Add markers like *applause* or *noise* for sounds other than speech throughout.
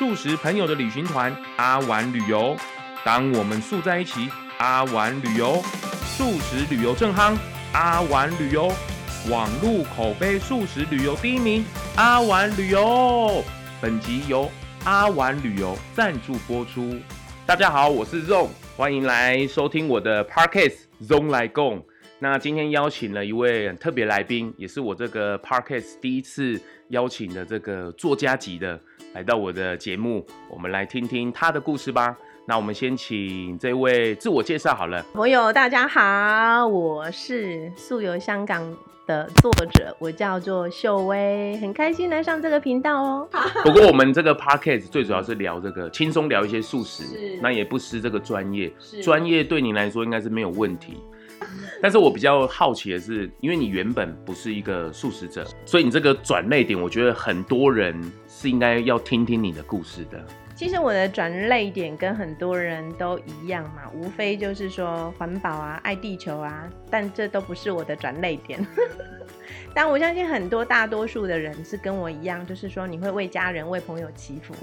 素食朋友的旅行团阿玩旅游。当我们素在一起，阿玩旅游，素食旅游正夯，阿玩旅游，网路口碑素食旅游第一名，阿玩旅游。本集由阿玩旅游赞助播出。大家好，我是 Zong，欢迎来收听我的 Parkes Zong 来共。那今天邀请了一位很特别来宾，也是我这个 Parkes 第一次邀请的这个作家级的来到我的节目，我们来听听他的故事吧。那我们先请这位自我介绍好了。朋友大家好，我是素有香港的作者，我叫做秀薇，很开心来上这个频道哦。*laughs* 不过我们这个 Parkes 最主要是聊这个轻松聊一些素食是，那也不失这个专业是，专业对你来说应该是没有问题。*laughs* 但是我比较好奇的是，因为你原本不是一个素食者，所以你这个转类点，我觉得很多人是应该要听听你的故事的。其实我的转类点跟很多人都一样嘛，无非就是说环保啊、爱地球啊，但这都不是我的转类点。但我相信很多大多数的人是跟我一样，就是说你会为家人、为朋友祈福。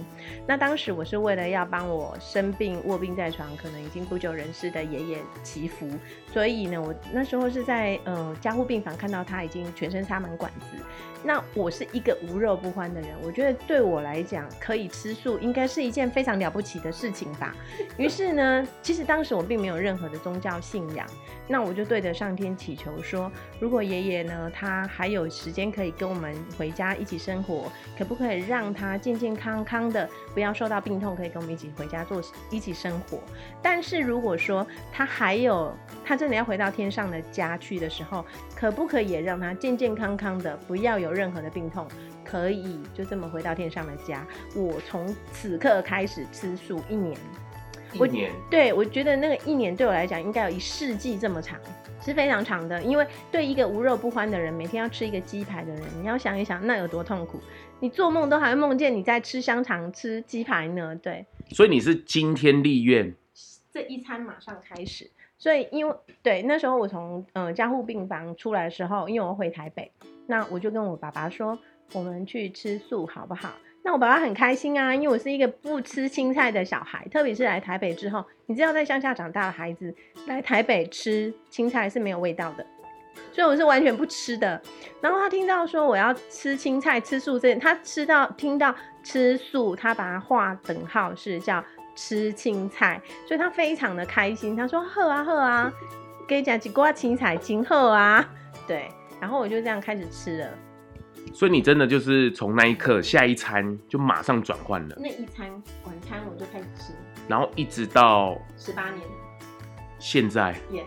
那当时我是为了要帮我生病卧病在床，可能已经不久人世的爷爷祈福，所以呢，我那时候是在呃加护病房看到他已经全身插满管子。那我是一个无肉不欢的人，我觉得对我来讲，可以吃素应该是一件非常了不起的事情吧。*laughs* 于是呢，其实当时我并没有任何的宗教信仰，那我就对着上天祈求说，如果爷爷呢，他还有时间可以跟我们回家一起生活，可不可以让他健健康康的，不要受到病痛，可以跟我们一起回家做一起生活？但是如果说他还有他真的要回到天上的家去的时候，可不可以也让他健健康康的，不要有任何的病痛，可以就这么回到天上的家？我从此刻开始吃素一年。一年，对，我觉得那个一年对我来讲应该有一世纪这么长，是非常长的。因为对一个无肉不欢的人，每天要吃一个鸡排的人，你要想一想那有多痛苦。你做梦都还会梦见你在吃香肠、吃鸡排呢。对，所以你是今天立愿，这一餐马上开始。所以因为对那时候我从呃加护病房出来的时候，因为我回台北，那我就跟我爸爸说，我们去吃素好不好？那我爸爸很开心啊，因为我是一个不吃青菜的小孩，特别是来台北之后，你知道在乡下长大的孩子来台北吃青菜是没有味道的，所以我是完全不吃的。然后他听到说我要吃青菜、吃素这，他吃到听到吃素，他把它划等号是叫吃青菜，所以他非常的开心。他说喝啊喝啊，给讲几瓜青菜青喝啊，对，然后我就这样开始吃了。所以你真的就是从那一刻下一餐就马上转换了，那一餐晚餐我就开始吃，然后一直到十八年现在。，yes。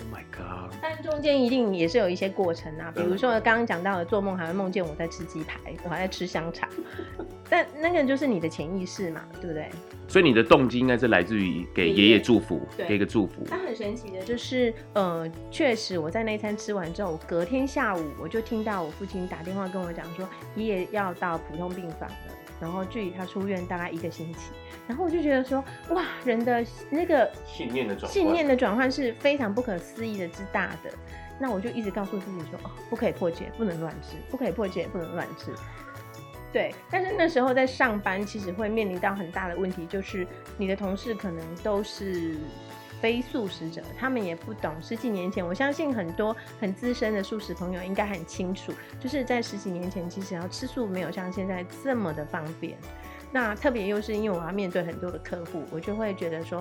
Oh my god！但中间一定也是有一些过程啊，比如说刚刚讲到的，做梦还会梦见我在吃鸡排，我还在吃香肠，*laughs* 但那个就是你的潜意识嘛，对不对？所以你的动机应该是来自于给爷爷祝福，对给一个祝福。它很神奇的，就是呃，确实我在那一餐吃完之后，隔天下午我就听到我父亲打电话跟我讲说，爷爷要到普通病房了，然后距离他出院大概一个星期，然后我就觉得说，哇，人的那个信念的转换信念的转换是非常不可思议的之大的。那我就一直告诉自己说，哦，不可以破解，不能乱吃，不可以破解，不能乱吃。对，但是那时候在上班，其实会面临到很大的问题，就是你的同事可能都是非素食者，他们也不懂。十几年前，我相信很多很资深的素食朋友应该很清楚，就是在十几年前，其实要吃素没有像现在这么的方便。那特别又是因为我要面对很多的客户，我就会觉得说，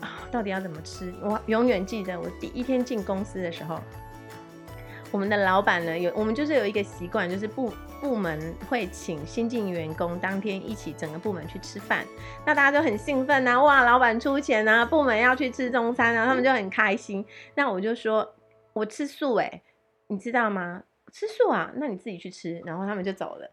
啊，到底要怎么吃？我永远记得我第一天进公司的时候，我们的老板呢，有我们就是有一个习惯，就是不部门会请新进员工当天一起整个部门去吃饭，那大家就很兴奋呐，哇，老板出钱呐，部门要去吃中餐啊，他们就很开心。那我就说，我吃素哎、你知道吗？吃素啊，那你自己去吃，然后他们就走了。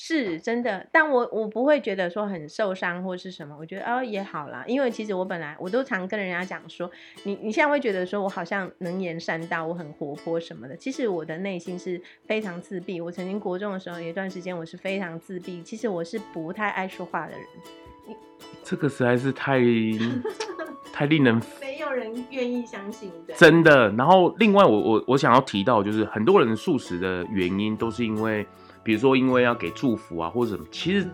是真的，但我我不会觉得说很受伤或是什么，我觉得哦也好啦，因为其实我本来我都常跟人家讲说，你你现在会觉得说我好像能言善道，我很活泼什么的，其实我的内心是非常自闭。我曾经国中的时候有一段时间我是非常自闭，其实我是不太爱说话的人，这个实在是太 *laughs* 太令人没有人愿意相信的。真的。然后另外我我我想要提到，就是很多人素食的原因都是因为，比如说因为要给祝福啊或者什么，其实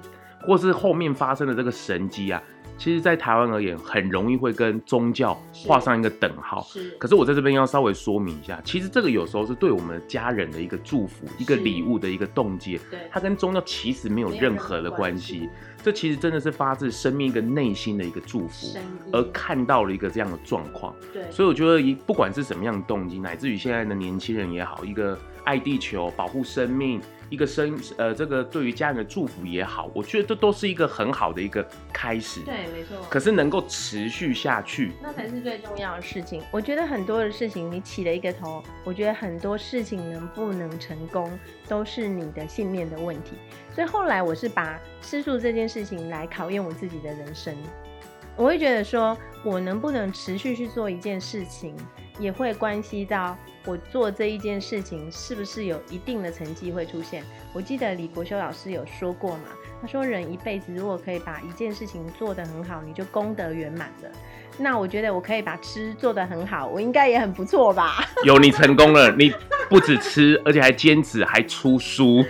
或是后面发生的这个神迹啊，其实，在台湾而言，很容易会跟宗教画上一个等号。是，可是我在这边要稍微说明一下，其实这个有时候是对我们家人的一个祝福，一个礼物的一个动机，对，它跟宗教其实没有任何的关系。这其实真的是发自生命一个内心的一个祝福，而看到了一个这样的状况。对，所以我觉得，一不管是什么样的动机，乃至于现在的年轻人也好，一个爱地球、保护生命。一个生呃，这个对于家人的祝福也好，我觉得这都是一个很好的一个开始。对，没错。可是能够持续下去，那才是最重要的事情。我觉得很多的事情，你起了一个头，我觉得很多事情能不能成功，都是你的信念的问题。所以后来我是把吃素这件事情来考验我自己的人生。我会觉得说，我能不能持续去做一件事情，也会关系到。我做这一件事情是不是有一定的成绩会出现？我记得李国修老师有说过嘛，他说人一辈子如果可以把一件事情做得很好，你就功德圆满了。那我觉得我可以把吃做得很好，我应该也很不错吧？有你成功了，你不止吃，而且还兼职，还出书。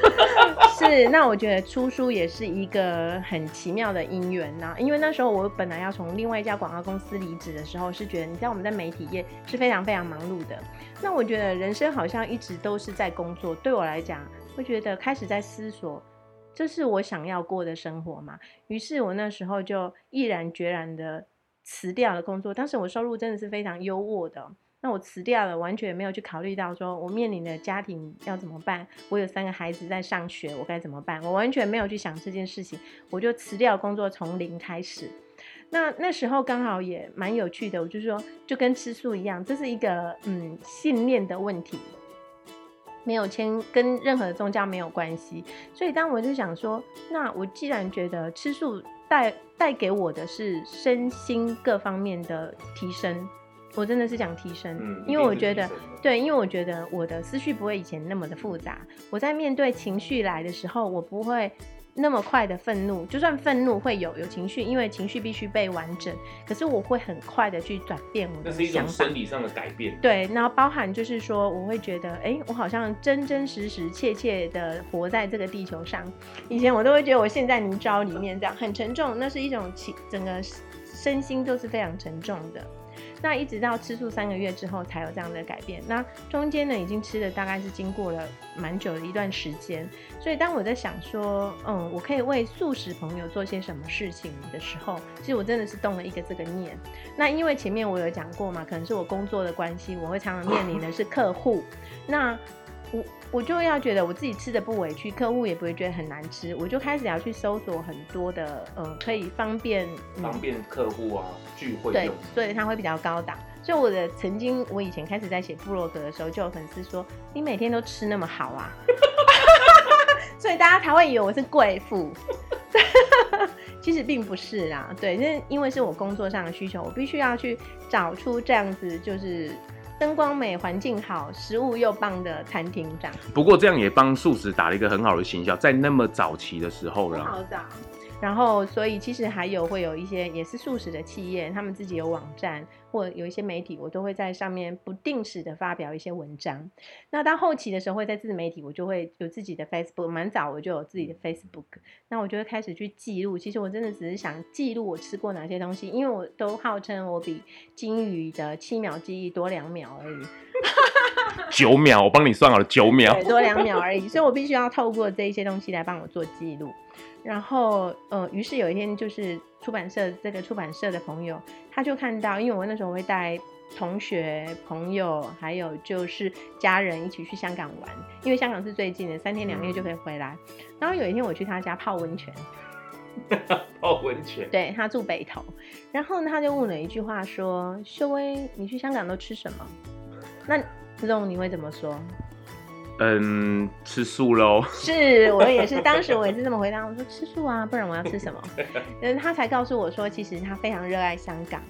是，那我觉得出书也是一个很奇妙的因缘呐。因为那时候我本来要从另外一家广告公司离职的时候，是觉得你知道我们在媒体业是非常非常忙碌的。那我觉得人生好像一直都是在工作，对我来讲，会觉得开始在思索，这是我想要过的生活嘛？于是我那时候就毅然决然的辞掉了工作。当时我收入真的是非常优渥的。那我辞掉了，完全没有去考虑到说我面临的家庭要怎么办，我有三个孩子在上学，我该怎么办？我完全没有去想这件事情，我就辞掉工作，从零开始。那那时候刚好也蛮有趣的，我就说就跟吃素一样，这是一个嗯信念的问题，没有签跟任何宗教没有关系。所以当我就想说，那我既然觉得吃素带带给我的是身心各方面的提升。我真的是想提升，因为我觉得，对，因为我觉得我的思绪不会以前那么的复杂。我在面对情绪来的时候，我不会那么快的愤怒，就算愤怒会有有情绪，因为情绪必须被完整。可是我会很快的去转变我的想法。那是一种生理上的改变。对，然后包含就是说，我会觉得，哎，我好像真真实实、切切的活在这个地球上。以前我都会觉得我陷在泥沼里面，这样很沉重，那是一种情，整个身心都是非常沉重的。那一直到吃素三个月之后才有这样的改变。那中间呢，已经吃了大概是经过了蛮久的一段时间。所以当我在想说，嗯，我可以为素食朋友做些什么事情的时候，其实我真的是动了一个这个念。那因为前面我有讲过嘛，可能是我工作的关系，我会常常面临的是客户。那我我就要觉得我自己吃的不委屈，客户也不会觉得很难吃，我就开始要去搜索很多的，呃，可以方便方便客户啊聚会对，所以它会比较高档。所以我的曾经，我以前开始在写部落格的时候，就有粉丝说：“你每天都吃那么好啊？” *laughs* 所以大家才会以为我是贵妇。*laughs* 其实并不是啦，对，那因为是我工作上的需求，我必须要去找出这样子就是。灯光美、环境好、食物又棒的餐厅长。不过这样也帮素食打了一个很好的形象，在那么早期的时候了。好早。然后，所以其实还有会有一些也是素食的企业，他们自己有网站或有一些媒体，我都会在上面不定时的发表一些文章。那到后期的时候，会在自媒体，我就会有自己的 Facebook，蛮早我就有自己的 Facebook。那我就会开始去记录。其实我真的只是想记录我吃过哪些东西，因为我都号称我比金鱼的七秒记忆多两秒而已。*laughs* 九秒，我帮你算好了，九秒，多两秒而已。所以我必须要透过这一些东西来帮我做记录。然后，呃，于是有一天，就是出版社这个出版社的朋友，他就看到，因为我那时候会带同学、朋友，还有就是家人一起去香港玩，因为香港是最近的，三天两夜就可以回来。然后有一天我去他家泡温泉，*laughs* 泡温泉，对他住北头，然后呢，他就问了一句话说：“秀薇，你去香港都吃什么？”那这种你会怎么说？嗯，吃素喽。是我也是，当时我也是这么回答。我说吃素啊，不然我要吃什么？*laughs* 嗯，他才告诉我说，其实他非常热爱香港。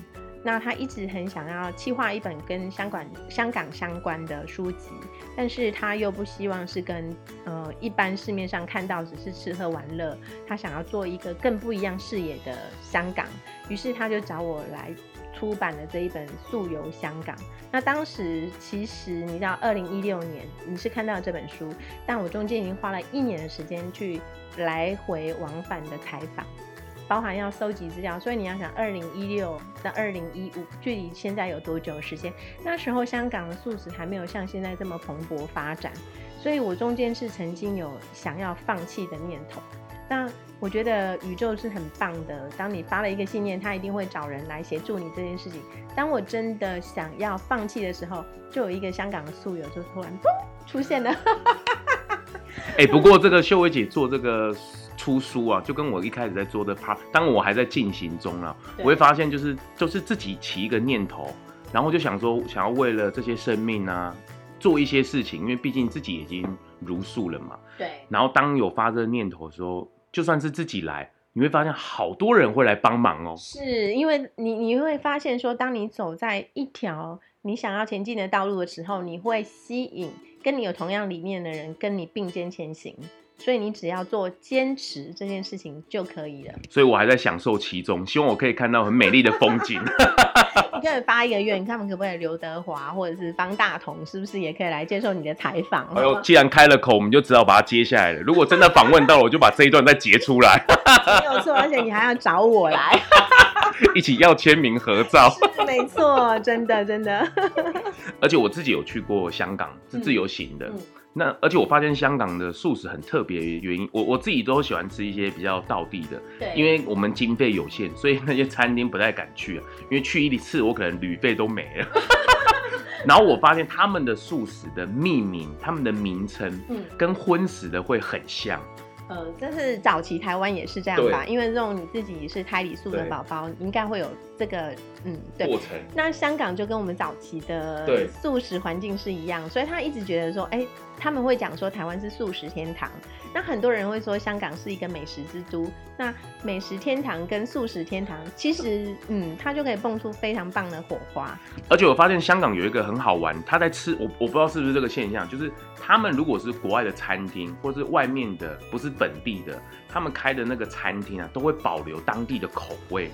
那他一直很想要企划一本跟香港香港相关的书籍，但是他又不希望是跟呃一般市面上看到只是吃喝玩乐，他想要做一个更不一样视野的香港，于是他就找我来出版的这一本《素游香港》。那当时其实你知道，二零一六年你是看到这本书，但我中间已经花了一年的时间去来回往返的采访。包含要收集资料，所以你要想，二零一六到二零一五，距离现在有多久时间？那时候香港的素食还没有像现在这么蓬勃发展，所以我中间是曾经有想要放弃的念头。但我觉得宇宙是很棒的，当你发了一个信念，他一定会找人来协助你这件事情。当我真的想要放弃的时候，就有一个香港的宿友就突然嘣出现了。*laughs* 哎，不过这个秀薇姐做这个。出书啊，就跟我一开始在做的 part，当我还在进行中了，我会发现就是就是自己起一个念头，然后就想说想要为了这些生命啊做一些事情，因为毕竟自己已经如素了嘛。对。然后当有发这个念头的时候，就算是自己来，你会发现好多人会来帮忙哦。是因为你你会发现说，当你走在一条你想要前进的道路的时候，你会吸引跟你有同样理念的人跟你并肩前行。所以你只要做坚持这件事情就可以了。所以我还在享受其中，希望我可以看到很美丽的风景。*laughs* *laughs* 你可以发一个愿，他们可不可以刘德华或者是方大同，是不是也可以来接受你的采访？哎呦，既然开了口，我们就只好把它接下来了。如果真的访问到了，我就把这一段再截出来。*laughs* 没有错，而且你还要找我来，一起要签名合照。没错，真的真的。而且我自己有去过香港，是自由行的。那而且我发现香港的素食很特别，原因我我自己都喜欢吃一些比较道地的，对，因为我们经费有限，所以那些餐厅不太敢去啊，因为去一次我可能旅费都没了。*laughs* 然后我发现他们的素食的命名，他们的名称，嗯，跟荤食的会很像。呃，这是早期台湾也是这样吧？因为这种你自己是胎里素的宝宝，应该会有这个嗯过程。那香港就跟我们早期的素食环境是一样，所以他一直觉得说，哎，他们会讲说台湾是素食天堂。那很多人会说香港是一个美食之都，那美食天堂跟素食天堂，其实嗯，它就可以蹦出非常棒的火花。而且我发现香港有一个很好玩，他在吃我我不知道是不是这个现象，就是他们如果是国外的餐厅，或是外面的不是本地的，他们开的那个餐厅啊，都会保留当地的口味。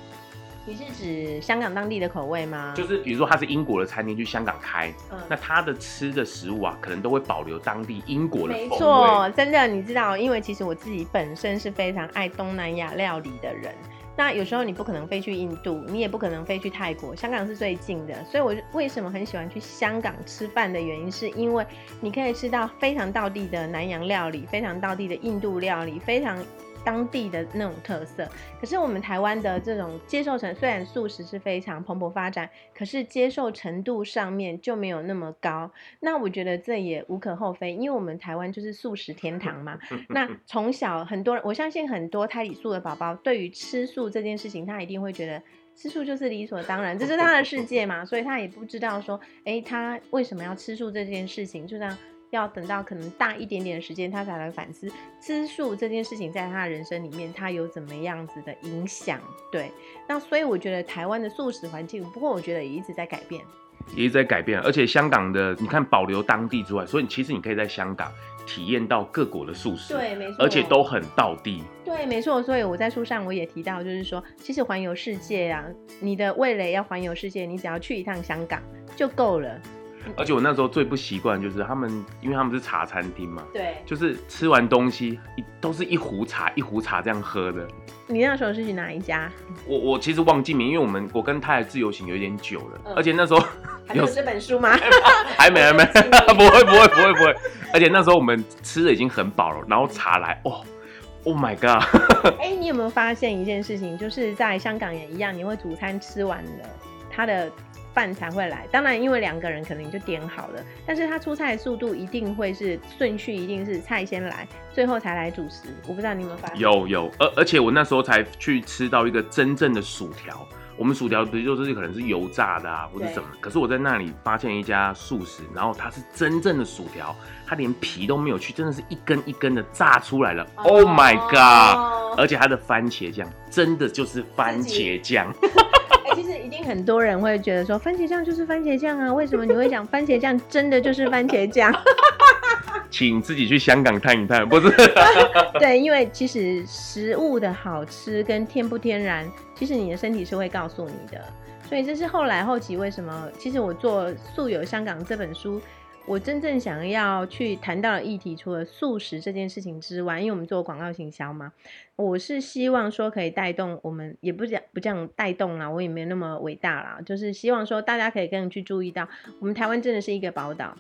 你是指香港当地的口味吗？就是比如说他是英国的餐厅去香港开，那他的吃的食物啊，可能都会保留当地英国的风味。没错，真的，你知道，因为其实我自己本身是非常爱东南亚料理的人。那有时候你不可能飞去印度，你也不可能飞去泰国，香港是最近的。所以我为什么很喜欢去香港吃饭的原因，是因为你可以吃到非常道地的南洋料理，非常道地的印度料理，非常。当地的那种特色，可是我们台湾的这种接受程，虽然素食是非常蓬勃发展，可是接受程度上面就没有那么高。那我觉得这也无可厚非，因为我们台湾就是素食天堂嘛。*laughs* 那从小很多人，我相信很多胎里素的宝宝，对于吃素这件事情，他一定会觉得吃素就是理所当然，这是他的世界嘛，所以他也不知道说，哎，他为什么要吃素这件事情，就这样。要等到可能大一点点的时间，他才来反思吃素这件事情在他的人生里面，他有怎么样子的影响？对，那所以我觉得台湾的素食环境，不过我觉得也一直在改变，也一直在改变。而且香港的，你看保留当地之外，所以其实你可以在香港体验到各国的素食，对，没错，而且都很道地。对，没错。所以我在书上我也提到，就是说，其实环游世界啊，你的味蕾要环游世界，你只要去一趟香港就够了。而且我那时候最不习惯就是他们，因为他们是茶餐厅嘛，对，就是吃完东西一都是一壶茶一壶茶这样喝的。你那时候是去哪一家？*laughs* 我我其实忘记名，因为我们我跟他的自由行有点久了，而且那时候有这本书吗？还 *laughs* 没还没，*laughs* 不会不会不会不会。而且那时候我们吃的已经很饱了，然后茶来，哦，Oh my god！哎，你有没有发现一件事情？就是在香港也一样，你会主餐吃完了，它的。饭才会来，当然因为两个人可能就点好了，但是他出菜的速度一定会是顺序，一定是菜先来，最后才来主食。我不知道你有没有发现？有有，而而且我那时候才去吃到一个真正的薯条。我们薯条不就是可能是油炸的啊，或者什么？可是我在那里发现一家素食，然后它是真正的薯条，它连皮都没有去，真的是一根一根的炸出来了。Oh my god！而且它的番茄酱真的就是番茄酱。哎其实一定很多人会觉得说，番茄酱就是番茄酱啊，为什么你会讲番茄酱真的就是番茄酱？*laughs* 请自己去香港探一探，不是？*laughs* 对，因为其实食物的好吃跟天不天然，其实你的身体是会告诉你的。所以这是后来后期为什么，其实我做《素有香港》这本书，我真正想要去谈到的议题，除了素食这件事情之外，因为我们做广告行销嘛，我是希望说可以带动我们，也不讲不讲带动啦，我也没有那么伟大啦，就是希望说大家可以更去注意到，我们台湾真的是一个宝岛，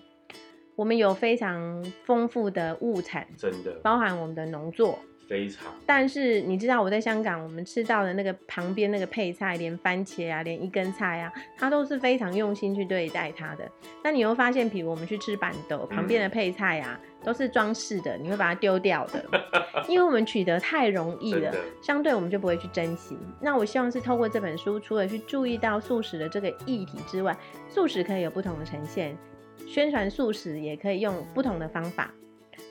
我们有非常丰富的物产，真的包含我们的农作。非常。但是你知道我在香港，我们吃到的那个旁边那个配菜，连番茄啊，连一根菜啊，它都是非常用心去对待它的。那你又发现，比如我们去吃板豆，旁边的配菜啊，都是装饰的，你会把它丢掉的，*laughs* 因为我们取得太容易了，相对我们就不会去珍惜。那我希望是透过这本书，除了去注意到素食的这个议题之外，素食可以有不同的呈现，宣传素食也可以用不同的方法。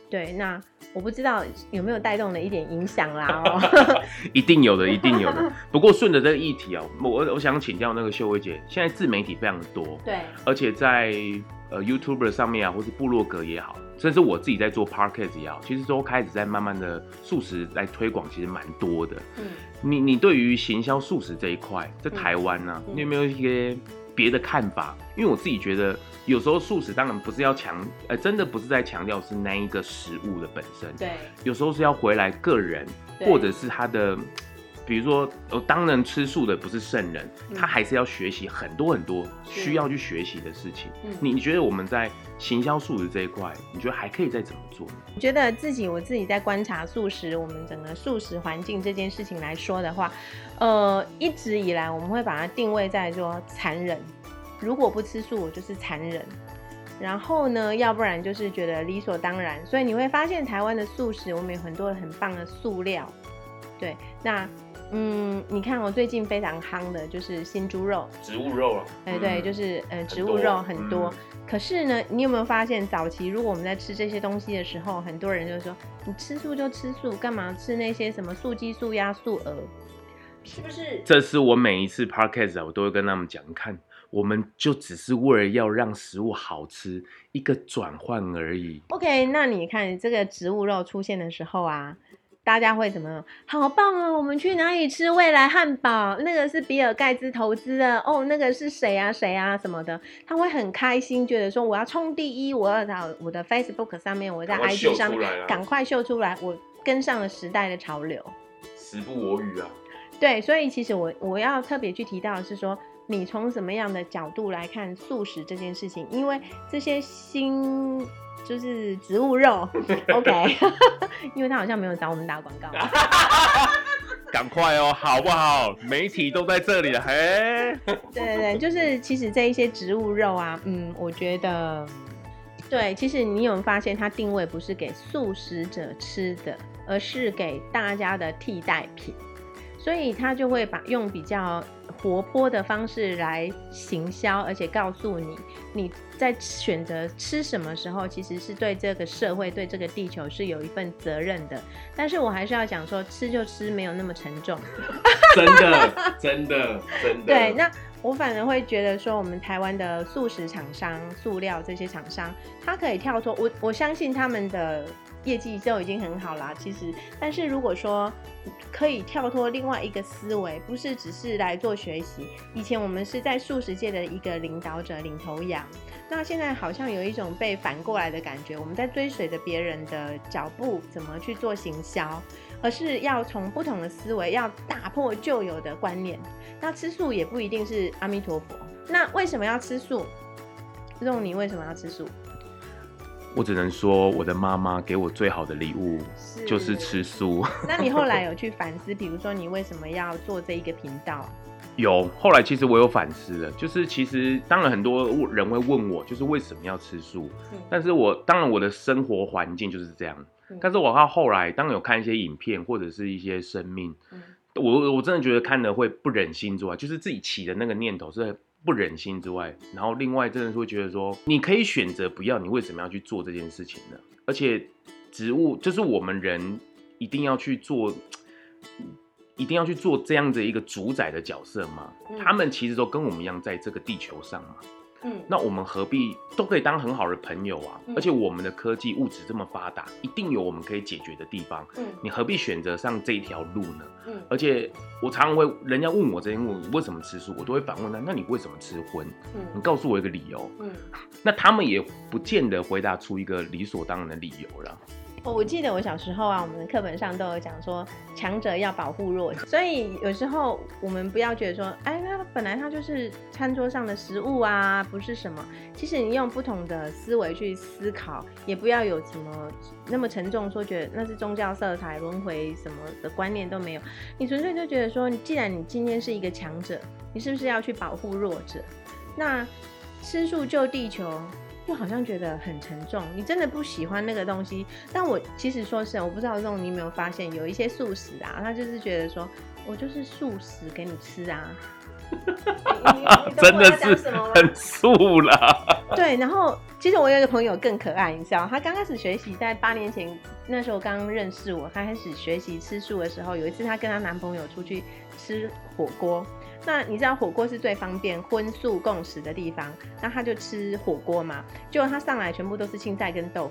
对，那我不知道有没有带动了一点影响啦哦。*laughs* 一定有的，一定有的。*laughs* 不过顺着这个议题啊，我我想请教那个秀薇姐，现在自媒体非常多，对，而且在呃 YouTuber 上面啊，或是部落格也好，甚至我自己在做 Podcast 也好，其实都开始在慢慢的素食来推广，其实蛮多的。嗯，你你对于行销素食这一块，在台湾呢、嗯你有没有一些别的看法？因为我自己觉得，有时候素食当然不是要强，呃，真的不是在强调是那一个食物的本身，对，有时候是要回来个人，或者是他的，比如说，呃，当然吃素的不是圣人，嗯他还是要学习很多很多需要去学习的事情。嗯你你觉得我们在行销素食这一块，你觉得还可以再怎么做？我觉得自己我自己在观察素食，我们整个素食环境这件事情来说的话，呃，一直以来我们会把它定位在说残忍，如果不吃素，我就是残忍。然后呢，要不然就是觉得理所当然，所以你会发现台湾的素食，我们有很多很棒的素料。对，那嗯，你看我最近非常夯的就是新猪肉，植物肉啊，哎、对，就是呃植物肉很多。可是呢，你有没有发现，早期如果我们在吃这些东西的时候，很多人就说，你吃素就吃素，干嘛吃那些什么素鸡、素鸭、素鹅？是不是？这是我每一次 podcast 啊，我都会跟他们讲，看，我们就只是为了要让食物好吃，一个转换而已。OK，那你看这个植物肉出现的时候啊，大家会怎么？好棒哦！我们去哪里吃未来汉堡？那个是比尔盖茨投资的哦，那个是谁啊谁啊什么的，他会很开心，觉得说我要冲第一，我要在我的 Facebook 上面，我在 IG 上面赶快秀出来，我跟上了时代的潮流。时不我与啊，对，所以其实我我要特别去提到的是说，你从什么样的角度来看素食这件事情？因为这些新就是植物肉，*laughs* OK，*laughs* 因为他好像没有找我们打广告。*laughs* 赶快哦，好不好？媒体都在这里了，嘿。对对对，就是其实这一些植物肉啊，嗯，我觉得，对，其实你有发现它定位不是给素食者吃的，而是给大家的替代品，所以它就会把用比较活泼的方式来行销，而且告诉你你在选择吃什么时候，其实是对这个社会、对这个地球是有一份责任的。但是我还是要讲说，吃就吃，没有那么沉重。真的，真的，真的。对，那我反而会觉得说，我们台湾的素食厂商、塑料这些厂商，它可以跳脱我，我相信他们的业绩就已经很好啦。其实，但是如果说可以跳脱另外一个思维，不是只是来做学习。以前我们是在素食界的一个领导者、领头羊，那现在好像有一种被反过来的感觉，我们在追随着别人的脚步，怎么去做行销。而是要从不同的思维，要打破旧有的观念。那吃素也不一定是阿弥陀佛。那为什么要吃素？肉，你为什么要吃素？我只能说，我的妈妈给我最好的礼物是就是吃。素。那你后来 *laughs* 有去反思，比如说你为什么要做这一个频道？有，后来其实我有反思了，就是其实当然很多人会问我，就是为什么要吃素？嗯但是我当然我的生活环境就是这样。嗯但是我到后来，当有看一些影片或者是一些生命，嗯我我真的觉得看了会不忍心之外，就是自己起的那个念头是不忍心之外，然后另外真的是会觉得说，你可以选择不要，你为什么要去做这件事情呢？而且植物就是我们人一定要去做，一定要去做这样的一个主宰的角色吗？嗯他们其实都跟我们一样在这个地球上嘛。嗯，那我们何必都可以当很好的朋友啊？嗯而且我们的科技物质这么发达，一定有我们可以解决的地方。嗯你何必选择上这一条路呢？嗯而且我常常会，人家问我这些问，为什么吃素，我都会反问他：那你为什么吃荤？嗯你嗯告诉我一个理由。嗯。那他们也不见得回答出一个理所当然的理由了。我记得我小时候啊，我们的课本上都有讲说，强者要保护弱者，所以有时候我们不要觉得说，哎，那本来它就是餐桌上的食物啊，不是什么。其实你用不同的思维去思考，也不要有什么那么沉重，说觉得那是宗教色彩、轮回什么的观念都没有。你纯粹就觉得说，既然你今天是一个强者，你是不是要去保护弱者？那吃素救地球，又好像觉得很沉重。你真的不喜欢那个东西，但我其实说是，我不知道这种你有没有发现，有一些素食啊，他就是觉得说我就是素食给你吃啊。*laughs* 真的是？很素啦。*laughs* 对，然后其实我有一个朋友更可爱，你知道，他刚开始学习，在八年前那时候刚认识我，他开始学习吃素的时候，有一次她跟她男朋友出去吃火锅。那你知道火锅是最方便荤素共食的地方，那他就吃火锅嘛，结果他上来全部都是青菜跟豆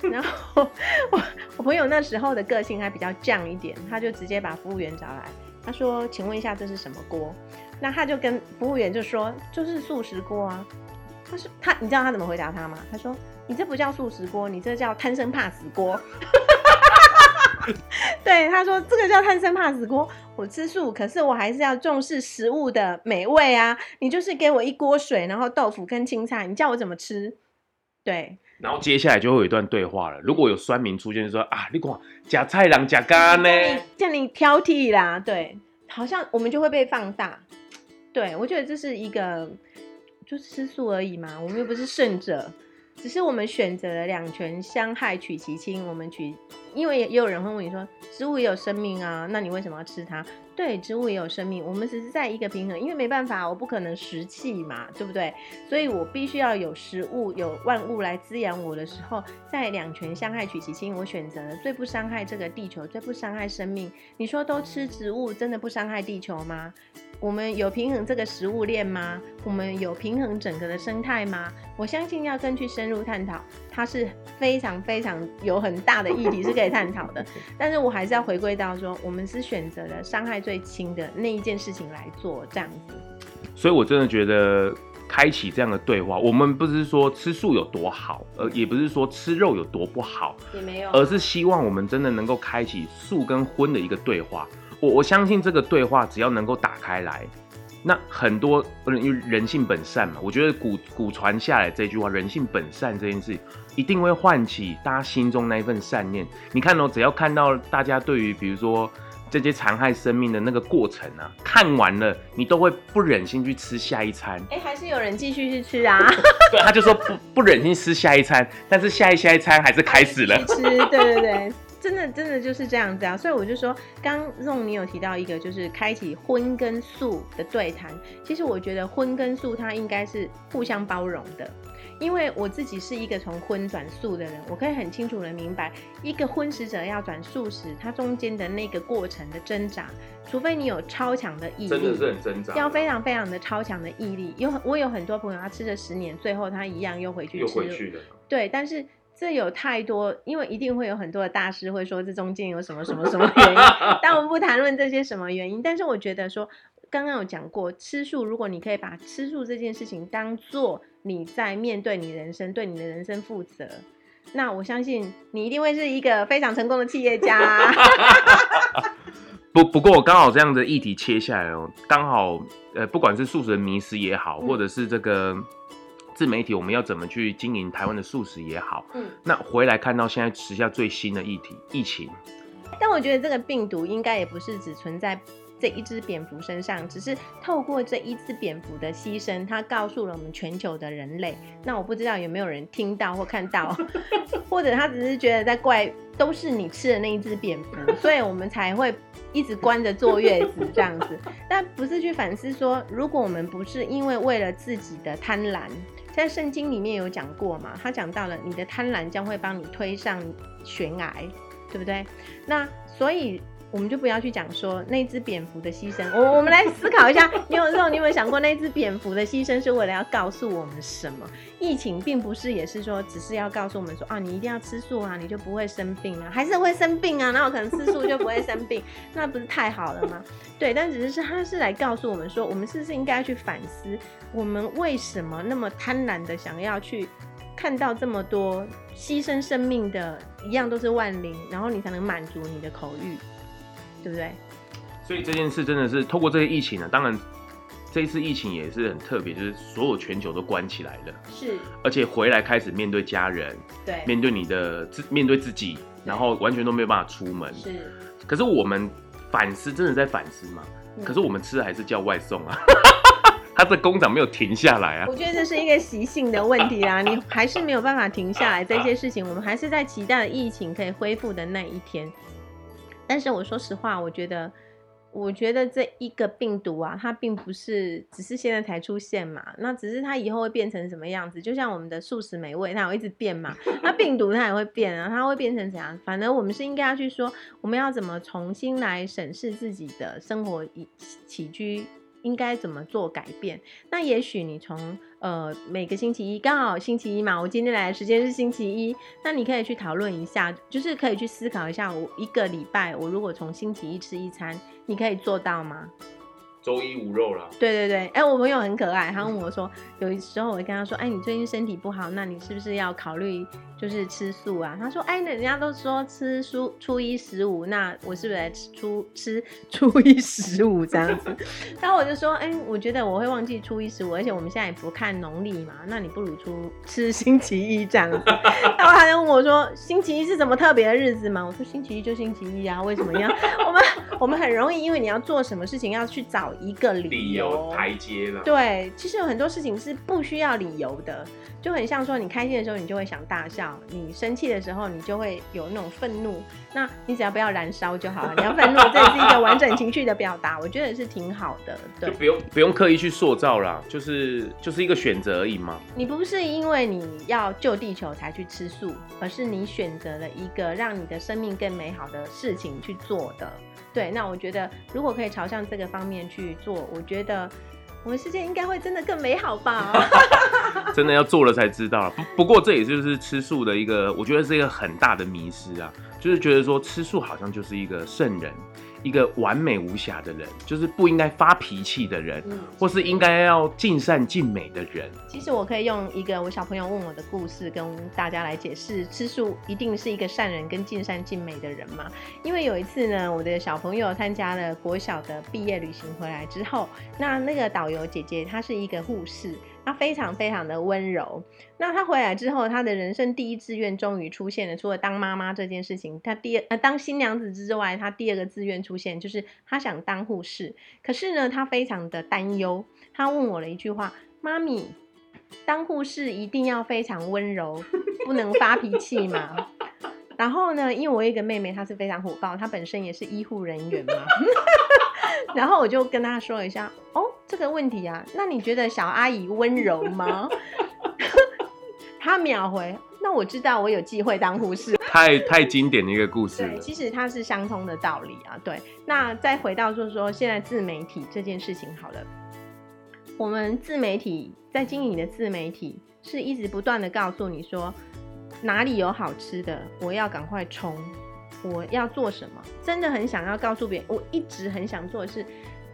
腐，*laughs* 然后我我朋友那时候的个性还比较犟一点，他就直接把服务员找来，他说：“请问一下这是什么锅？”那他就跟服务员就说：“就是素食锅啊。”他说他，你知道他怎么回答他吗？他说：“你这不叫素食锅，你这叫贪生怕死锅。” *laughs* *laughs* 对，他说这个叫贪生怕死锅。我吃素，可是我还是要重视食物的美味啊！你就是给我一锅水，然后豆腐跟青菜，你叫我怎么吃？对，然后接下来就会有一段对话了。如果有酸民出现，就说啊，你看假菜郎假干呢？叫你叫你挑剔啦，对，好像我们就会被放大。对，我觉得这是一个，就吃素而已嘛，我们又不是圣者，只是我们选择了两全相害取其轻，我们取，因为也有人会问你说，植物也有生命啊，那你为什么要吃它？对，植物也有生命，我们只是在一个平衡，因为没办法，我不可能食气嘛，对不对？所以我必须要有食物、有万物来滋养我的时候，在两全相害取其轻，我选择了最不伤害这个地球、最不伤害生命。你说都吃植物，真的不伤害地球吗？我们有平衡这个食物链吗？我们有平衡整个的生态吗？我相信要更去深入探讨，它是非常非常有很大的议题是可以探讨的。*laughs* 但是我还是要回归到说，我们是选择了伤害最轻的那一件事情来做，这样子。所以我真的觉得开启这样的对话，我们不是说吃素有多好，呃，也不是说吃肉有多不好，也没有而是希望我们真的能够开启素跟荤的一个对话。我我相信这个对话只要能够打开来，那很多人因为人性本善嘛，我觉得古古传下来这句话“人性本善”这件事，一定会唤起大家心中那一份善念。你看哦，只要看到大家对于比如说这些残害生命的那个过程啊，看完了，你都会不忍心去吃下一餐。哎、还是有人继续去吃啊，*laughs* 对，他就说不不忍心吃下一餐，但是下一下一餐还是开始了。吃，对对对。真的，真的就是这样子啊，所以我就说，刚仲你有提到一个，就是开启荤跟素的对谈。其实我觉得荤跟素它应该是互相包容的，因为我自己是一个从荤转素的人，我可以很清楚的明白，一个荤食者要转素食，它中间的那个过程的挣扎，除非你有超强的毅力，很挣扎要非常非常的超强的毅力。有很我有很多朋友，他吃了十年，最后他一样又回去吃，了。对，但是这有太多，因为一定会有很多的大师会说这中间有什么什么什么原因，但我们不谈论这些什么原因。但是我觉得说，刚刚有讲过，吃素，如果你可以把吃素这件事情当做你在面对你人生，对你的人生负责。那我相信你一定会是一个非常成功的企业家、*laughs* 啊。不不过我刚好这样的议题切下来哦，刚好呃，不管是素食的迷失也好，嗯或者是这个自媒体我们要怎么去经营台湾的素食也好，嗯，那回来看到现在时下最新的议题疫情，但我觉得这个病毒应该也不是只存在这一只蝙蝠身上，只是透过这一只蝙蝠的牺牲，它告诉了我们全球的人类。那我不知道有没有人听到或看到，*laughs* 或者他只是觉得在怪都是你吃的那一只蝙蝠，所以我们才会一直关着坐月子这样子。*laughs* 但不是去反思说，如果我们不是因为为了自己的贪婪，在圣经里面有讲过嘛，他讲到了你的贪婪将会帮你推上悬崖，对不对？那所以我们就不要去讲说那只蝙蝠的牺牲。我我们来思考一下，*laughs* 你有时候你有没有想过，那只蝙蝠的牺牲是为了要告诉我们什么？疫情并不是也是说，只是要告诉我们说啊，你一定要吃素啊，你就不会生病啊，还是会生病啊？那我可能吃素就不会生病？*laughs* 那不是太好了吗？对，但只是是他是来告诉我们说，我们是不是应该去反思，我们为什么那么贪婪的想要去看到这么多牺牲生命的，一样都是万灵，然后你才能满足你的口欲。对不对？所以这件事真的是透过这些疫情呢，当然这一次疫情也是很特别，就是所有全球都关起来了，是，而且回来开始面对家人，对，面对你的自面对自己，然后完全都没有办法出门。是，可是我们反思，真的在反思嘛？可是我们吃的还是叫外送啊，*laughs* 他的工厂没有停下来啊。我觉得这是一个习性的问题啦，你还是没有办法停下来这些事情，我们还是在期待疫情可以恢复的那一天。但是我说实话，我觉得，我觉得这一个病毒啊，它并不是只是现在才出现嘛，那只是它以后会变成什么样子？就像我们的素食美味，它会一直变嘛，那病毒它也会变啊，它会变成怎样？反正我们是应该要去说，我们要怎么重新来审视自己的生活起起居。应该怎么做改变？那也许你从呃每个星期一，刚好星期一嘛，我今天来的时间是星期一，那你可以去讨论一下，就是可以去思考一下，我一个礼拜我如果从星期一吃一餐，你可以做到吗？周一无肉了。对对对，哎，我朋友很可爱，他问我说，有时候我会跟他说，哎，你最近身体不好，那你是不是要考虑就是吃素啊？他说，哎，人家都说吃初初一十五，那我是不是来吃初吃 *laughs* 初一十五这样子？*laughs* 然后我就说，哎，我觉得我会忘记初一十五，而且我们现在也不看农历嘛，那你不如出 *laughs* 吃星期一这样子。然后他就问我说，星期一是什么特别的日子吗？我说星期一就星期一啊，为什么要？我们我们很容易，因为你要做什么事情要去找。一个理由。台阶了，对，其实有很多事情是不需要理由的，就很像说，你开心的时候你就会想大笑，你生气的时候你就会有那种愤怒，那你只要不要燃烧就好了。*laughs* 你要愤怒，这也是一个完整情绪的表达，我觉得是挺好的。对，不用不用刻意去塑造啦，就是就是一个选择而已嘛。你不是因为你要救地球才去吃素，而是你选择了一个让你的生命更美好的事情去做的。对，那我觉得如果可以朝向这个方面去做，我觉得我们世界应该会真的更美好吧。*laughs* 真的要做了才知道。不不过这也就是吃素的一个，我觉得是一个很大的迷失啊，就是觉得说吃素好像就是一个圣人。一个完美无瑕的人，就是不应该发脾气的人，或是应该要尽善尽美的人。其实我可以用一个我小朋友问我的故事跟大家来解释，吃素一定是一个善人跟尽善尽美的人嘛？因为有一次呢，我的小朋友参加了国小的毕业旅行回来之后，那那个导游姐姐她是一个护士。他非常非常的温柔。那他回来之后，他的人生第一志愿终于出现了。除了当妈妈这件事情，他第二呃当新娘子之外，他第二个志愿出现就是他想当护士。可是呢，他非常的担忧。他问我了一句话：“妈咪，当护士一定要非常温柔，不能发脾气吗？”然后呢，因为我一个妹妹，她是非常火爆，她本身也是医护人员嘛。*laughs* 然后我就跟他说一下，哦，这个问题啊，那你觉得小阿姨温柔吗？*laughs* 他秒回，那我知道我有机会当护士。太太经典的一个故事了。其实它是相通的道理啊。对，那再回到就是说现在自媒体这件事情好了，我们自媒体在经营的自媒体是一直不断的告诉你说哪里有好吃的，我要赶快冲。我要做什么？真的很想要告诉别人，我一直很想做的是，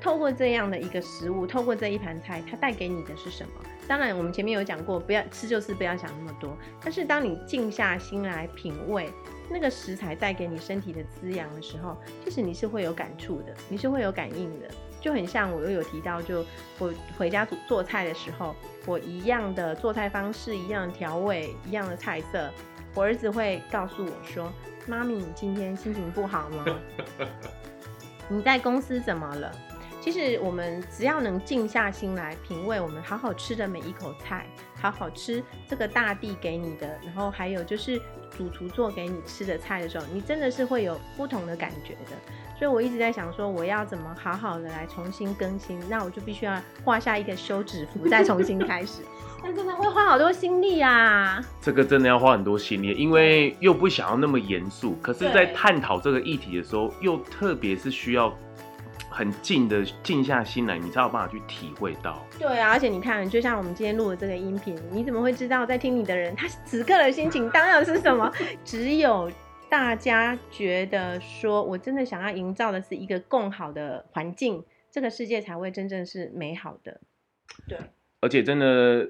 透过这样的一个食物，透过这一盘菜，它带给你的是什么？当然，我们前面有讲过，不要吃就是不要想那么多。但是当你静下心来品味那个食材带给你身体的滋养的时候，其实你是会有感触的，你是会有感应的。就很像我又有提到，就我回家做做菜的时候，我一样的做菜方式，一样的调味，一样的菜色，我儿子会告诉我说。妈咪，你今天心情不好吗？*laughs* 你在公司怎么了？其实我们只要能静下心来品味我们好好吃的每一口菜，好好吃这个大地给你的，然后还有就是主厨做给你吃的菜的时候，你真的是会有不同的感觉的。所以我一直在想说，我要怎么好好的来重新更新，那我就必须要画下一个休止符，再重新开始。*laughs* 但真的会花好多心力啊！这个真的要花很多心力，因为又不想要那么严肃，可是，在探讨这个议题的时候，又特别是需要很静的静下心来，你才有办法去体会到。对啊，而且你看，就像我们今天录的这个音频，你怎么会知道在听你的人他此刻的心情当然是什么？只有大家觉得说我真的想要营造的是一个更好的环境，这个世界才会真正是美好的。对。而且真的，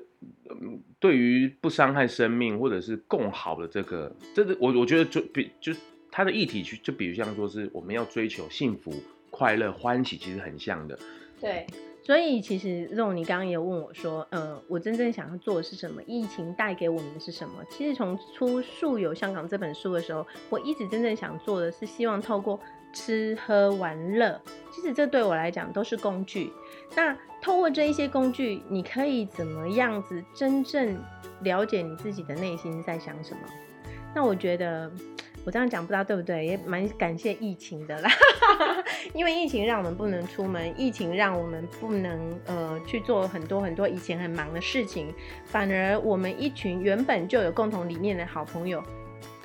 对于不伤害生命或者是更好的这个，这个我我觉得就比就它的议题，去就比如像说是我们要追求幸福、快乐、欢喜，其实很像的。对，所以其实这种你刚刚也问我说，呃，我真正想要做的是什么？疫情带给我们的是什么？其实从出《树有香港》这本书的时候，我一直真正想做的是希望透过吃喝玩乐，其实这对我来讲都是工具。那透过这一些工具，你可以怎么样子真正了解你自己的内心在想什么？那我觉得我这样讲不知道对不对，也蛮感谢疫情的啦，*laughs* 因为疫情让我们不能出门，疫情让我们不能呃去做很多很多以前很忙的事情，反而我们一群原本就有共同理念的好朋友。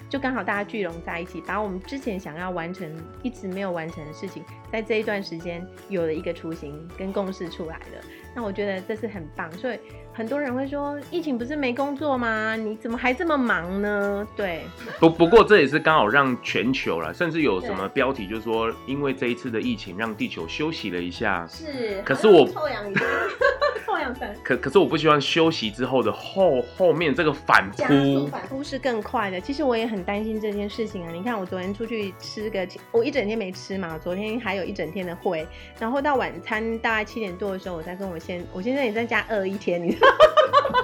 就刚好大家聚拢在一起，把我们之前想要完成、一直没有完成的事情，在这一段时间有了一个雏形跟共识出来了。那我觉得这是很棒，所以很多人会说，疫情不是没工作吗？你怎么还这么忙呢？对，不不过这也是刚好让全球了，甚至有什么标题就是说，因为这一次的疫情让地球休息了一下。是，可是我臭氧 *laughs* *laughs* 下。可可是我不希望休息之后的后后面这个反扑，反扑是更快的。其实我也很担心这件事情啊。你看我昨天出去吃个，我一整天没吃嘛，昨天还有一整天的会，然后到晚餐大概七点多的时候，我才跟我先，我现在也在家饿一天，你知道，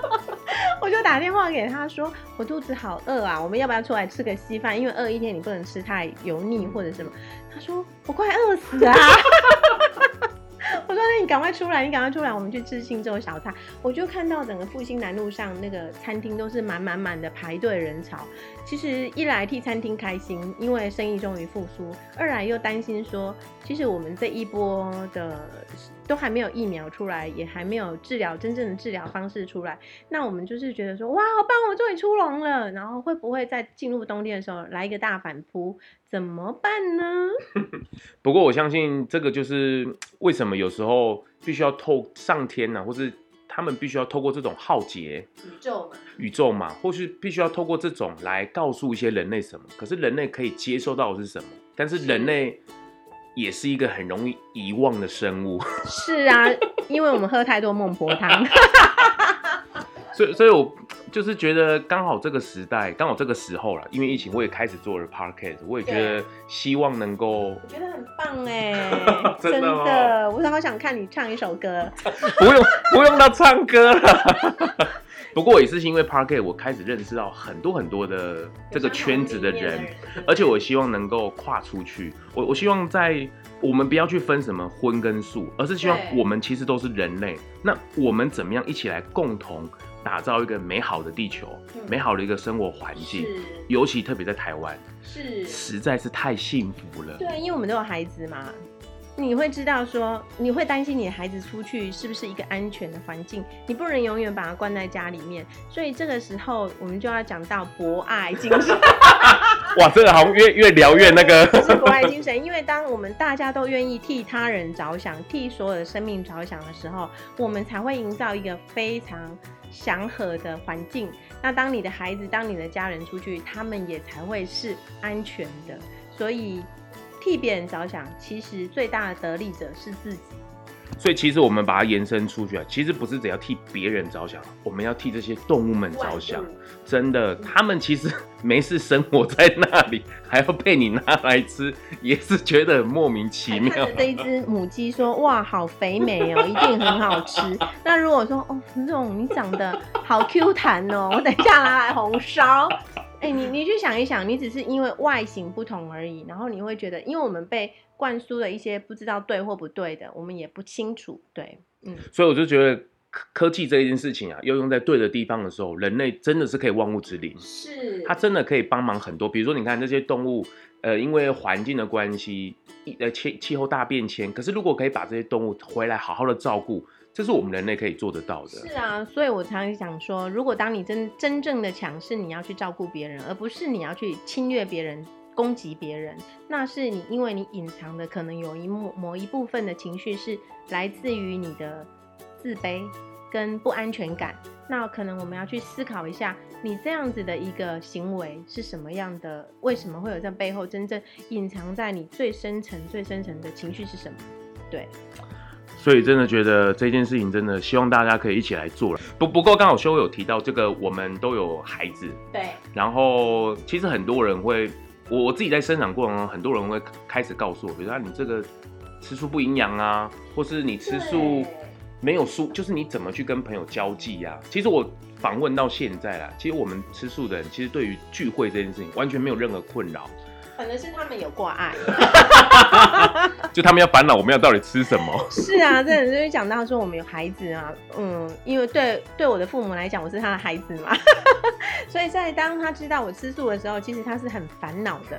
*laughs* 我就打电话给他说，我肚子好饿啊，我们要不要出来吃个稀饭？因为饿一天你不能吃太油腻或者什么。他说我快饿死啊。我说：“那你赶快出来，你赶快出来，我们去吃新洲小菜。”我就看到整个复兴南路上那个餐厅都是满满满的排队人潮。其实一来替餐厅开心，因为生意终于复苏；二来又担心说，其实我们这一波的都还没有疫苗出来，也还没有治疗真正的治疗方式出来。那我们就是觉得说：“哇，好棒，我终于出笼了。”然后会不会在进入冬天的时候来一个大反扑？怎么办呢？不过我相信这个就是为什么有时候必须要透上天呐，或是他们必须要透过这种浩劫宇宙嘛，宇宙嘛，或是必须要透过这种来告诉一些人类什么。可是人类可以接受到的是什么？但是人类也是一个很容易遗忘的生物。是啊，因为我们喝太多孟婆汤。*laughs* 所以，所以我。就是觉得刚好这个时代，刚好这个时候了，因为疫情，我也开始做了 podcast，我也觉得希望能够，我觉得很棒 *laughs* 哎，真的，我好想看你唱一首歌，*laughs* 不用不用到唱歌了，*laughs* 不过也是因为 podcast，我开始认识到很多很多的这个圈子的人，而且我希望能够跨出去，我我希望在我们不要去分什么荤跟素，而是希望我们其实都是人类，那我们怎么样一起来共同。打造一个美好的地球，美好的一个生活环境，尤其特别在台湾，是实在是太幸福了。对，因为我们都有孩子嘛，你会知道说，你会担心你的孩子出去是不是一个安全的环境，你不能永远把他关在家里面。所以这个时候，我们就要讲到博爱精神。*laughs* 哇，这个好像越越聊越那个。是博爱精神，因为当我们大家都愿意替他人着想，替所有的生命着想的时候，我们才会营造一个非常祥和的环境。那当你的孩子、当你的家人出去，他们也才会是安全的。所以，替别人着想，其实最大的得利者是自己。所以其实我们把它延伸出去啊，其实不是只要替别人着想，我们要替这些动物们着想。真的，他们其实没事生活在那里，还要被你拿来吃，也是觉得很莫名其妙。这一只母鸡说：“哇，好肥美哦，*laughs* 一定很好吃。”那如果说：“哦，这种你长得好 Q 弹哦，我等一下拿来红烧。”哎，你你去想一想，你只是因为外形不同而已，然后你会觉得，因为我们被灌输了一些不知道对或不对的，我们也不清楚，对，嗯，所以我就觉得科科技这一件事情啊，要用在对的地方的时候，人类真的是可以万物之灵，是它真的可以帮忙很多。比如说，你看这些动物，呃，因为环境的关系，一呃气气候大变迁，可是如果可以把这些动物回来好好的照顾，这是我们人类可以做得到的。是啊，所以我常常想说，如果当你真真正的强势，你要去照顾别人，而不是你要去侵略别人、攻击别人，那是你因为你隐藏的可能有一某某一部分的情绪是来自于你的自卑跟不安全感。那可能我们要去思考一下，你这样子的一个行为是什么样的？为什么会有这背后真正隐藏在你最深层、最深层的情绪是什么？对。所以真的觉得这件事情真的希望大家可以一起来做了。不不过刚好修有提到这个，我们都有孩子，对。然后其实很多人会，我我自己在生长过程中，很多人会开始告诉我，比如说你这个吃素不营养啊，或是你吃素没有素，就是你怎么去跟朋友交际呀？其实我访问到现在啦，其实我们吃素的人，其实对于聚会这件事情完全没有任何困扰。可能是他们有挂碍，*laughs* 就他们要烦恼我们要到底吃什么。是啊，真的就是讲到说我们有孩子啊，嗯，因为对对我的父母来讲，我是他的孩子嘛，*laughs* 所以在当他知道我吃素的时候，其实他是很烦恼的。